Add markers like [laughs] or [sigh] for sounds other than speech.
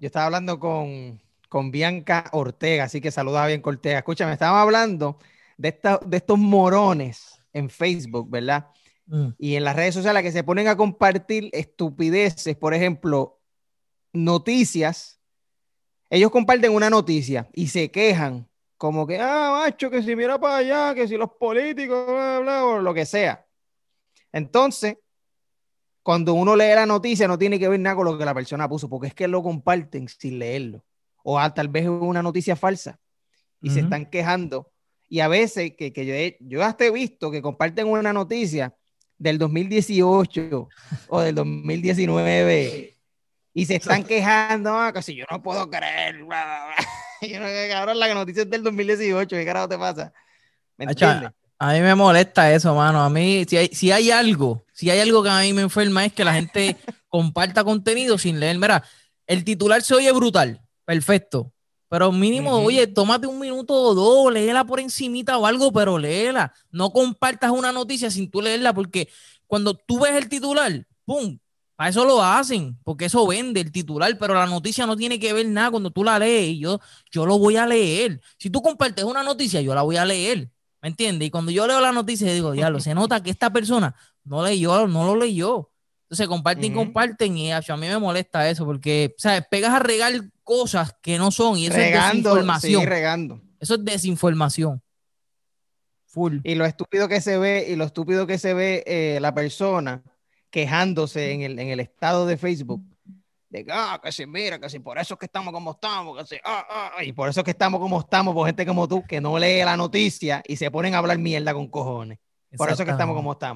yo estaba hablando con, con Bianca Ortega, así que saluda a Bianca Ortega. Escúchame, estábamos hablando de, esta, de estos morones en Facebook, ¿verdad? Mm. Y en las redes sociales que se ponen a compartir estupideces, por ejemplo, noticias. Ellos comparten una noticia y se quejan, como que, ah, macho, que si mira para allá, que si los políticos, bla, bla, o lo que sea. Entonces, cuando uno lee la noticia no tiene que ver nada con lo que la persona puso, porque es que lo comparten sin leerlo. O tal vez es una noticia falsa y se están quejando. Y a veces que, que yo, he, yo hasta he visto que comparten una noticia del 2018 o del 2019 y se están quejando, ah, que si yo no puedo creer. [laughs] yo no, cabrón, la noticia es del 2018, ¿qué carajo te pasa? ¿Me entiendes? A mí me molesta eso, mano. A mí, si hay, si hay algo, si hay algo que a mí me enferma es que la gente [laughs] comparta contenido sin leer. Mira, el titular se oye brutal, perfecto. Pero mínimo, oye, tómate un minuto o dos, léela por encimita o algo, pero léela. No compartas una noticia sin tú leerla, porque cuando tú ves el titular, ¡pum! A eso lo hacen, porque eso vende el titular, pero la noticia no tiene que ver nada cuando tú la lees y yo, yo lo voy a leer. Si tú compartes una noticia, yo la voy a leer. ¿Me entiendes? Y cuando yo leo la noticia, digo, diablo, se nota que esta persona no leyó, no lo leyó. Entonces comparten y comparten y a mí me molesta eso porque, ¿sabes? Pegas a regar cosas que no son y eso es desinformación. regando. Eso es desinformación. Full. Y lo estúpido que se ve, y lo estúpido que se ve eh, la persona quejándose en el, en el estado de Facebook de que, ah, que si mira, que si por eso es que estamos como estamos, que si, ah, ah, y por eso es que estamos como estamos, por gente como tú, que no lee la noticia y se ponen a hablar mierda con cojones. Por eso es que estamos como estamos.